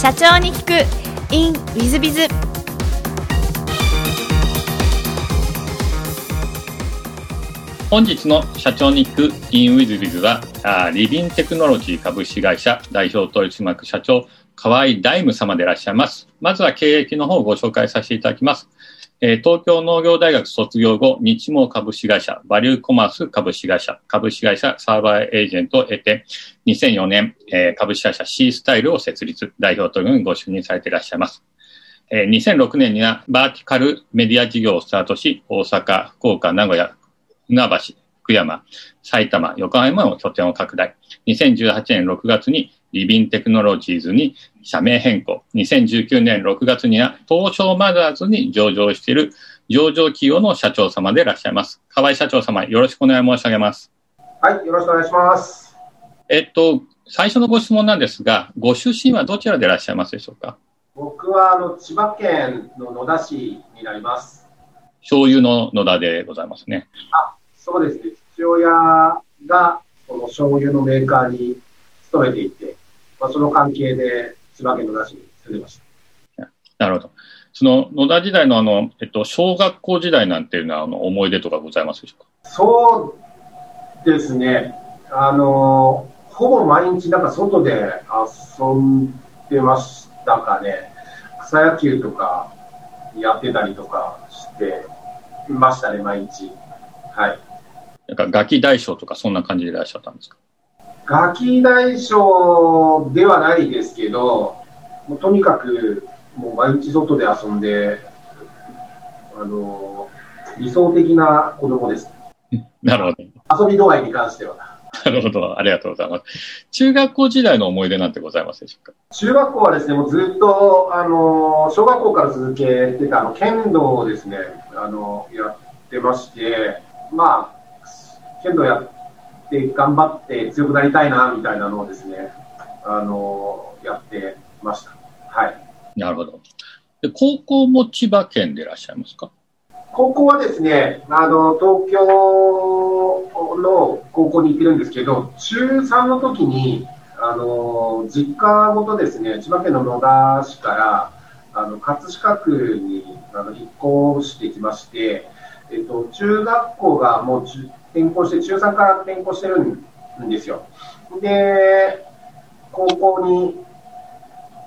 社長に聞く。In ウィズビズ本日の社長に聞く in ウィズビズはあリビンテクノロジー株式会社代表取締役社長河合大夢様でいらっしゃいます。まずは経歴の方をご紹介させていただきます。えー東京農業大学卒業後、日毛株式会社、バリューコマース株式会社、株式会社サーバーエージェントを得て、2004年、えー株式会社 C スタイルを設立、代表というふうにご就任されていらっしゃいます。えー2006年にはバーティカルメディア事業をスタートし、大阪、福岡、名古屋、船橋、福山、埼玉、横浜の拠点を拡大。2018年6月にリビンテクノロジーズに社名変更。2019年6月には東証マザーズに上場している上場企業の社長様でいらっしゃいます。河合社長様、よろしくお願い申し上げます。はい、よろしくお願いします。えっと、最初のご質問なんですが、ご出身はどちらでいらっしゃいますでしょうか？僕はあの千葉県の野田市になります。醤油の野田でございますね。そうですね、父親がこの醤油のメーカーに勤めていて、まあ、その関係で千葉県野田市に住んでました。なるほど。その野田時代のあの、えっと、小学校時代なんていうのはあの思い出とかございますでしょうか？そうですね、あの、ほぼ毎日なんか外で遊んでましたかね。草野球とかやってたりとかしてましたね、毎日。はい。なんかガキ大将とかそんな感じでいらっしゃったんですか？ガキ大将ではないですけど、もうとにかくもう毎日外で遊んで、あの理想的な子供です。なるほど。遊び度合いに関しては。なるほど。ありがとうございます。中学校時代の思い出なんてございますでしょうか？中学校はですね、もうずっと、あの小学校から続けてたあの剣道をですね、あのやってまして、まあ、剣道やって頑張って強くなりたいな、みたいなのをですね、あのやってました。はい。なるほど。で高校も千葉県でいらっしゃいますか？高校はですね、あの、東京の高校に行ってるんですけど、中3の時に、あの、実家ごとですね、千葉県の野田市から、あの、葛飾区にあの引っ越してきまして、えっと、中学校がもう中転校して、中3から転校してるんですよ。で、高校に、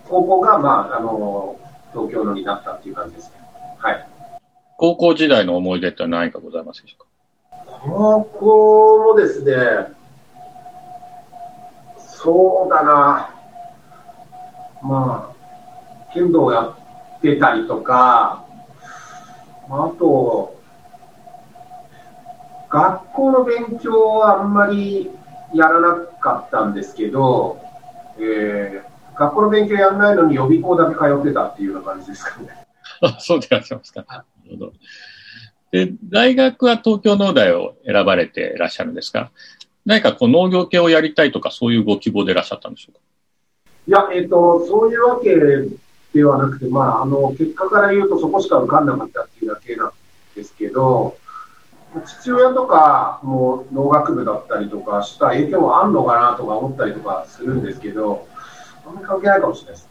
高校が、まあ、あの、東京のになったっていう感じですね。はい。高校時代の思い出って何かございますでしょうか？高校もですね、そうだな、まあ、剣道やってたりとか、まああと、学校の勉強はあんまりやらなかったんですけど、えー学校の勉強やらないのに予備校だけ通ってたっていうような感じですかね。あ そうでいらっしゃいますか。なるほど。で、大学は東京農大を選ばれていらっしゃるんですが、何かこう農業系をやりたいとかそういうご希望でいらっしゃったんでしょうかいや、えっ、と、そういうわけではなくて、まあ、あの、結果から言うとそこしか受かんなかったっていうだけなんですけど、父親とかも農学部だったりとかした影響もあんのかなとか思ったりとかするんですけど、あんまり関係ないかもしれないです。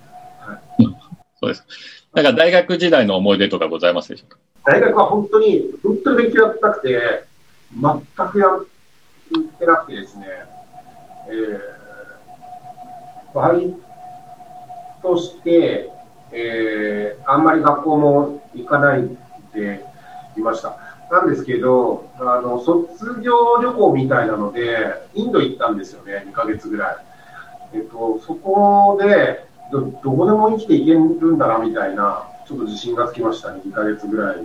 そうです。なんか大学時代の思い出とかございますでしょうか？大学は本当に、本当に勉強やったくて、全くやってなくてですね、えー、バイトして、えー、あんまり学校も行かないでいました。なんですけど、あの、卒業旅行みたいなので、インド行ったんですよね、2ヶ月ぐらい。えっと、そこで、ど、どこでも生きていけるんだな、みたいな、ちょっと自信がつきましたね、2ヶ月ぐらい。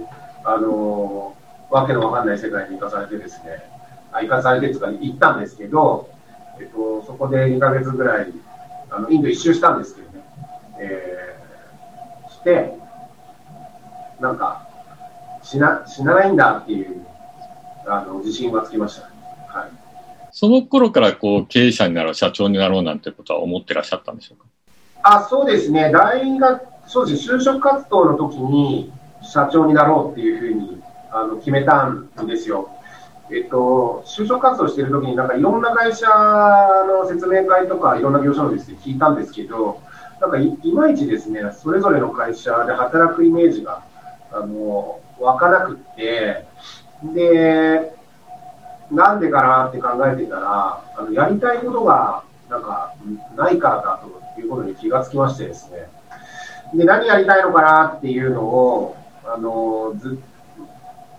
あのわけのわかんない世界に行かされてですね、あ行かされてとか行ったんですけど、えっと、そこで2ヶ月ぐらい、あの、インド一周したんですけどね、えー、して、なんか、死な、死なないんだっていう、あの、自信がつきました。はい。その頃からこう経営者になろう、社長になろうなんてことは思ってらっしゃったんでしょうか？あ、そうですね。大学、そうです。就職活動の時に社長になろうっていうふうにあの決めたんですよ。えっと、就職活動してる時になんかいろんな会社の説明会とかいろんな業種のですね、聞いたんですけど、なんかいいまいちですね、それぞれの会社で働くイメージが、あの、湧かなくって、で、なんでかなって考えてたら、あのやりたいことがなんかないからだということに気がつきましてですね。で、何やりたいのかなっていうのを、あの、ず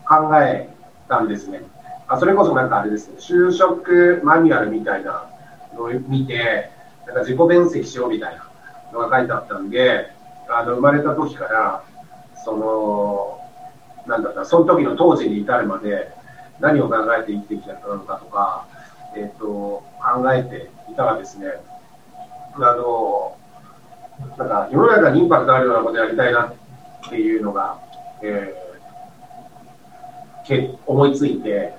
考えたんですね。あそれこそなんかあれですね、就職マニュアルみたいなのを見て、なんか自己分析しようみたいなのが書いてあったんで、あの、生まれた時から、その、なんだったその時の当時に至るまで何を考えて生きてきたのかとか、えっ、ー、と、考えていたらですね、あの、なんか世の中にインパクトあるようなことやりたいなっていうのが、えー、け思いついて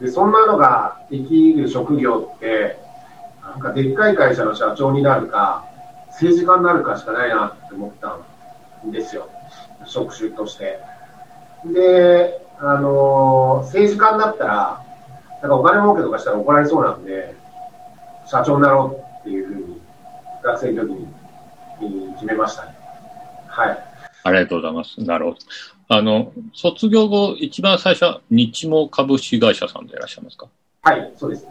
で、そんなのができる職業って、なんかでっかい会社の社長になるか、政治家になるかしかないなって思ったんですよ。職種として。で、あのー、政治家になったら、なんかお金儲けとかしたら怒られそうなんで、社長になろうっていうふうに、学生の時に決めましたね。はい。ありがとうございます。なるほど。あの、卒業後、一番最初は日毛株式会社さんでいらっしゃいますか？はい、そうです。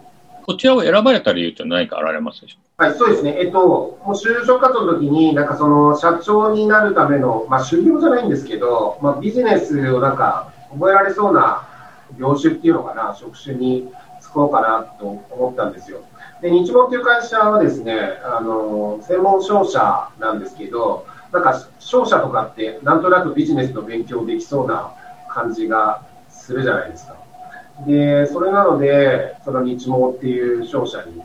こちらを選ばれた理由って何かあられますでしょう？かはい、そうですね。えっと、もう就職活動の時に、なんかその社長になるための、まあ修行じゃないんですけど、まあビジネスをなんか覚えられそうな業種っていうのかな、職種に就こうかなと思ったんですよ。で、日門っていう会社はですね、あの、専門商社なんですけど、なんか商社とかってなんとなくビジネスの勉強できそうな感じがするじゃないですか。で、それなので、その日毛っていう商社に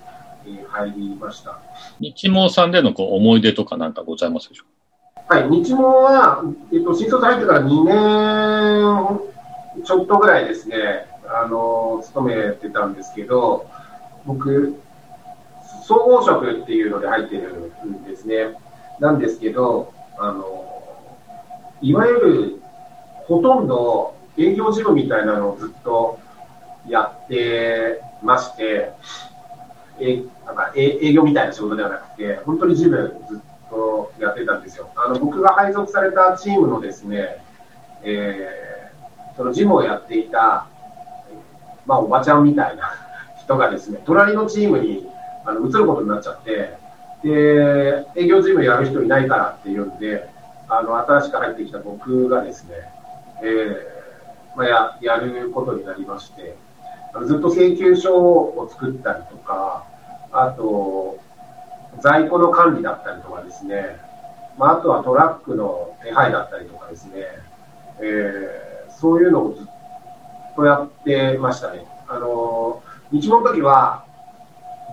入りました。日毛さんでのこう思い出とかなんかございますでしょうか？はい、日毛は、えっと、新卒入ってから2年ちょっとぐらいですね、あの、勤めてたんですけど、僕、総合職っていうので入ってるんですね。なんですけど、あの、いわゆるほとんど営業事務みたいなのをずっとやってまして、えなんか営業みたいな仕事ではなくて、本当に事務ずっとやってたんですよ。あの僕が配属されたチームのですね、えー、その事務をやっていた、まあ、おばちゃんみたいな 人がですね、隣のチームにあの移ることになっちゃって、で、営業事務やる人いないからっていうんで、あの、新しく入ってきた僕がですね、えー、まあ、や、やることになりまして、ずっと請求書を作ったりとか、あと、在庫の管理だったりとかですね、まあ、あとはトラックの手配だったりとかですね、えー、そういうのをずっとやってましたね。あの、日本の時は、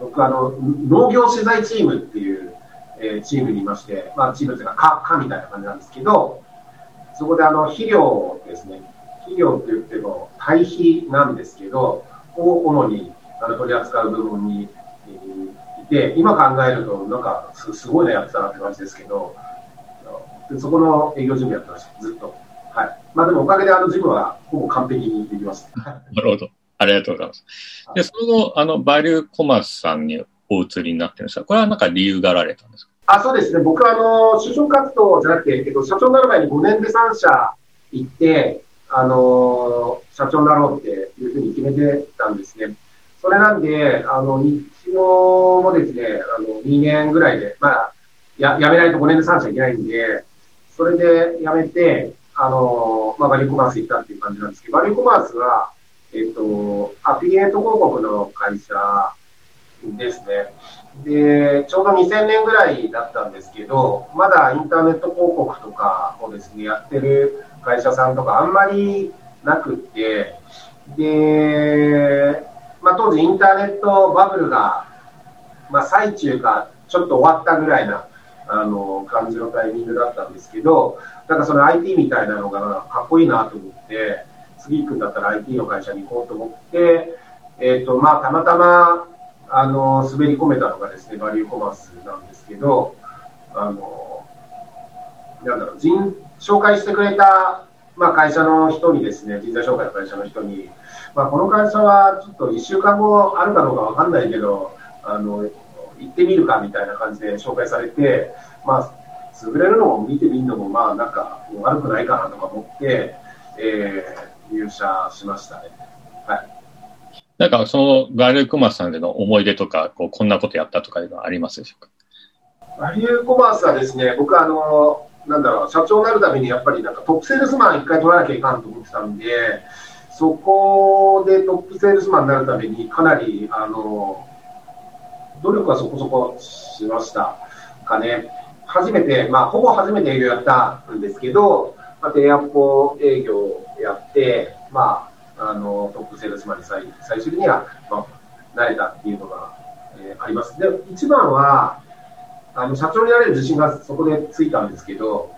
僕あの、農業取材チームっていう、えー、チームにいまして、まあ、チームというか、か、かみたいな感じなんですけど、そこであの、肥料ですね、肥料って言っても、堆肥なんですけど、を主にあの取り扱う部門に、えー、いて、今考えると、なんかす、すごいのやってたなって感じですけど、そこの営業事務やってました、ずっと。はい。まあでもおかげであの事務はほぼ完璧にできます。なるほど。ありがとうございます。で、その後、あの、バリューコマースさんにお移りになってるんですが、これはなんか理由があられたんですか？あそうですね。僕は、あの、就職活動じゃなくて、えっと、社長になる前に5年で3社行って、あの、社長になろうっていうふうに決めてたんですね。それなんで、あの、日能もですね、あの、2年ぐらいで、まあ、や、やめないと5年で3社いけないんで、それで辞めて、あの、まあ、バリューコマース行ったっていう感じなんですけど、バリューコマースは、えっと、アフィリエイト広告の会社ですね。で、ちょうど2000年ぐらいだったんですけど、まだインターネット広告とかをですね、やってる会社さんとかあんまりなくって、で、まあ、当時インターネットバブルが、まあ、最中かちょっと終わったぐらいな、あの、感じのタイミングだったんですけど、なんかその IT みたいなのがかっこいいなと思って、次行くんだったら IT の会社に行こうと思って、えっ、ー、と、まあ、たまたま、あの、滑り込めたのがですね、バリューコマースなんですけど、あの、なんだろう、人、紹介してくれた、まあ、会社の人にですね、人材紹介の会社の人に、まあ、この会社はちょっと1週間後あるかどうかわかんないけど、あの、行ってみるかみたいな感じで紹介されて、まあ、潰れるのを見てみるのも、まあ、なんか悪くないかなとか思って、えー、入社しましたね。はい。なんか、その、ガリューコマースさんでの思い出とか、こう、こんなことやったとかいうのはありますでしょうか？ガリューコマースはですね、僕あの、なんだろう、社長になるためにやっぱりなんかトップセールスマン一回取らなきゃいかんと思ってたんで、そこでトップセールスマンになるためにかなり、あの、努力はそこそこしましたかね。初めて、まあ、ほぼ初めて営業やったんですけど、まあ、低アポ営業やって、まあ、あの、トップセールスマンに最最終的には、まあ、なれたっていうのが、えー、あります。で、一番は、あの、社長になれる自信がそこでついたんですけど、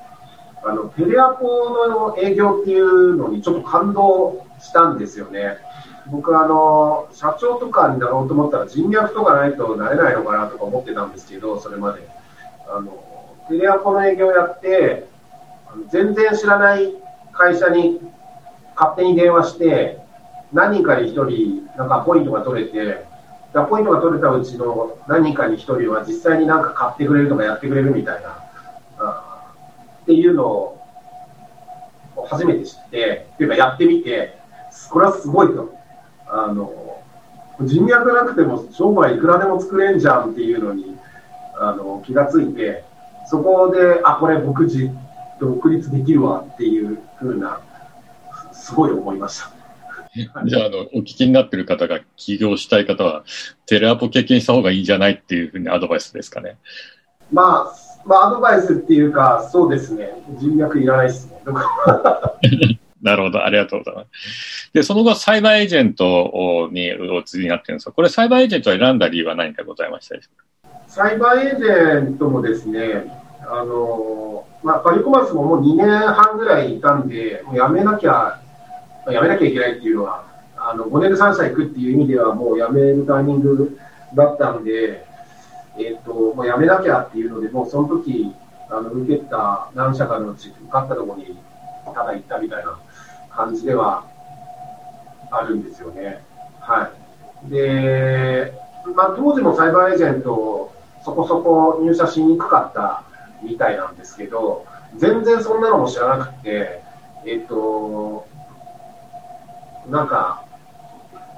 あの、テレアポの営業っていうのにちょっと感動したんですよね。僕あの、社長とかになろうと思ったら人脈とかないとなれないのかなとか思ってたんですけど、それまで。あの、テレアポの営業やって、全然知らない会社に勝手に電話して、何人かに1人、なんかポイントが取れて、ポイントが取れたうちの何人かに1人は実際になんか買ってくれるとかやってくれるみたいな、あっていうのを初めて知って、っていうかやってみて、これはすごいと。あの、人脈なくても商売いくらでも作れんじゃんっていうのに、あの、気がついて、そこで、あ、これ僕自、独立できるわっていうふうな、すごい思いました。じゃあ、あの、お聞きになってる方が起業したい方は、テレアポ経験した方がいいんじゃないっていうふうにアドバイスですかね。まあ、まあ、アドバイスっていうか、そうですね。人脈いらないですね。なるほど。ありがとうございます。で、その後、サイバーエージェントにお移りになってるんですが、これ、サイバーエージェントを選んだ理由は何かございましたでしょうか？サイバーエージェントもですね、あの、まあ、パリコマースももう2年半ぐらいいたんで、もう辞めなきゃやめなきゃいけないっていうのは、あの5年で3社行くっていう意味では、もう辞めるタイミングだったんで、え、ー、と、もう辞めなきゃっていうので、もうその時、あの受けた何社かのうち、受かったところにただ行ったみたいな感じではあるんですよね。はい。で、まあ、当時もサイバーエージェント、そこそこ入社しにくかったみたいなんですけど、全然そんなのも知らなくて、えっ、と、なんか、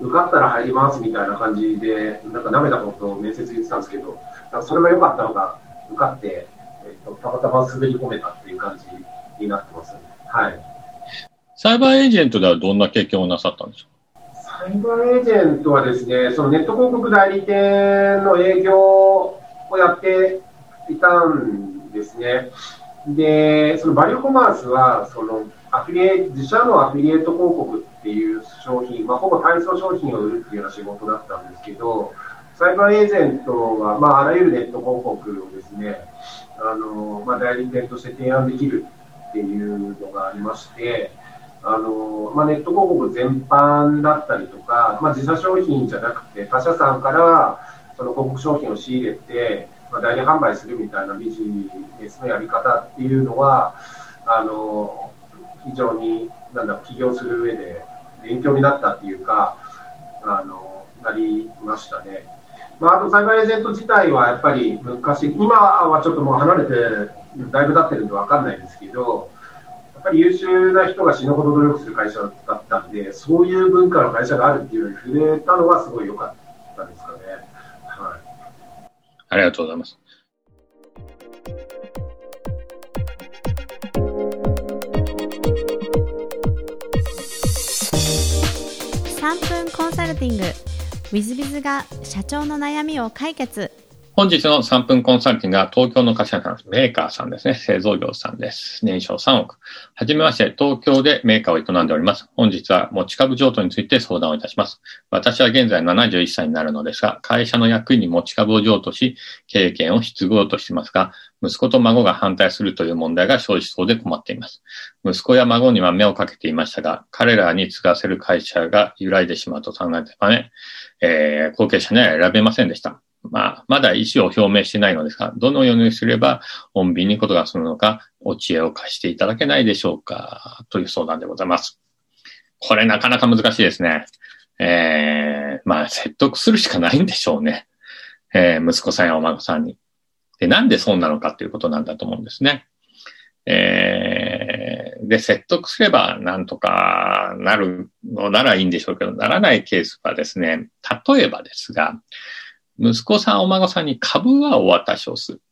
受かったら入りますみたいな感じで、なんか舐めたことを面接言ってたんですけど、それが良かったのが、受かって、えっと、たまたま滑り込めたっていう感じになってます、ね、はい。サイバーエージェントではどんな経験をなさったんですか？サイバーエージェントはですね、そのネット広告代理店の営業をやっていたんですね。で、そのバリューコマースは、そのアフィリエ自社のアフィリエイト広告っていう商品、まあ、ほぼ体操商品を売るっていうような仕事だったんですけど、サイバーエージェントは、まあ、あらゆるネット広告をですね、あの、まあ、代理店として提案できるっていうのがありまして、あの、まあ、ネット広告全般だったりとか、まあ、自社商品じゃなくて、他社さんからその広告商品を仕入れて、まあ、代理販売するみたいなビジネスのやり方っていうのは、あの、非常に、なんだ起業する上で勉強になったっていうか、あの、なりましたね。まあ、あと、サイバーエージェント自体はやっぱり昔、今はちょっともう離れて、だいぶ経ってるんでわかんないですけど、やっぱり優秀な人が死ぬほど努力する会社だったんで、そういう文化の会社があるっていうのに触れたのはすごい良かったですかね。はい。ありがとうございます。3分コンサルティング。w i z b i が社長の悩みを解決。本日の3分コンサルティングは東京の会社さん、メーカーさんですね。製造業さんです。年商3億。はじめまして、東京でメーカーを営んでおります。本日は持ち株譲渡について相談をいたします。私は現在71歳になるのですが、会社の役員に持ち株を譲渡し、経営権を引き継ごうとしていますが、息子と孫が反対するという問題が生じそうで困っています。息子や孫には目をかけていましたが、彼らに継がせる会社が揺らいでしまうと考えたため、えー、後継者には選べませんでした。まあ、まだ意思を表明してないのですが、どのようにすれば穏便にことが済むのか、お知恵を貸していただけないでしょうか、という相談でございます。これなかなか難しいですね。えー、まあ、説得するしかないんでしょうね。えー、息子さんやお孫さんに。で、なんでそうなのかっていうことなんだと思うんですね。えー、で、説得すればなんとかなるのならいいんでしょうけど、ならないケースはですね、例えばですが、息子さん、お孫さんに株はお渡しをする。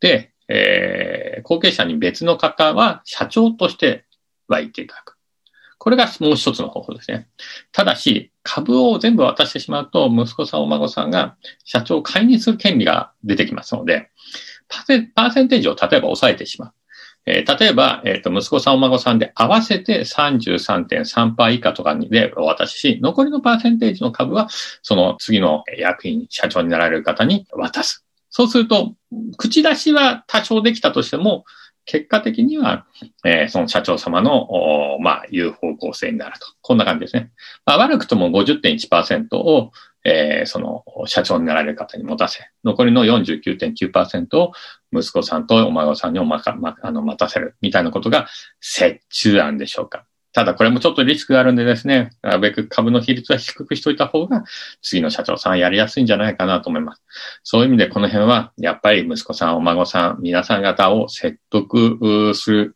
で、えー、後継者に別の方は社長としてはいていただく。これがもう一つの方法ですね。ただし、株を全部渡してしまうと、息子さん、お孫さんが社長を解任する権利が出てきますので、パーセンテージを例えば抑えてしまう。えー、例えば、えっ、ー、と、息子さん、お孫さんで合わせて33.3%以下とかにでお渡しし、残りのパーセンテージの株は、その次の役員、社長になられる方に渡す。そうすると、口出しは多少できたとしても、結果的には、えー、その社長様の、まあ、言う方向性になると。こんな感じですね。まあ、悪くとも50.1%を、えー、その、社長になられる方に持たせ、残りの49.9%を息子さんとお孫さんにおまか、ま、あの、待たせる、みたいなことが折衷案でしょうか。ただこれもちょっとリスクがあるんでですね、なるべく株の比率は低くしといた方が、次の社長さんやりやすいんじゃないかなと思います。そういう意味でこの辺は、やっぱり息子さん、お孫さん、皆さん方を説得する、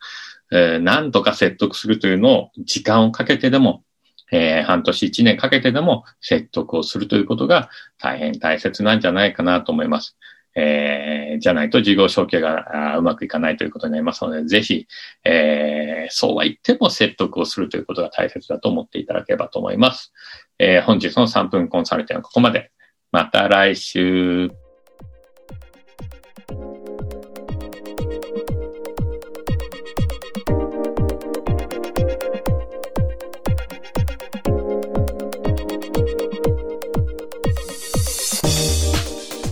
えー、なんとか説得するというのを時間をかけてでも、えー、半年一年かけてでも説得をするということが大変大切なんじゃないかなと思います。えー、じゃないと事業承継がうまくいかないということになりますので、ぜひ、えー、そうは言っても説得をするということが大切だと思っていただければと思います。えー、本日の3分コンサルティングはここまで。また来週。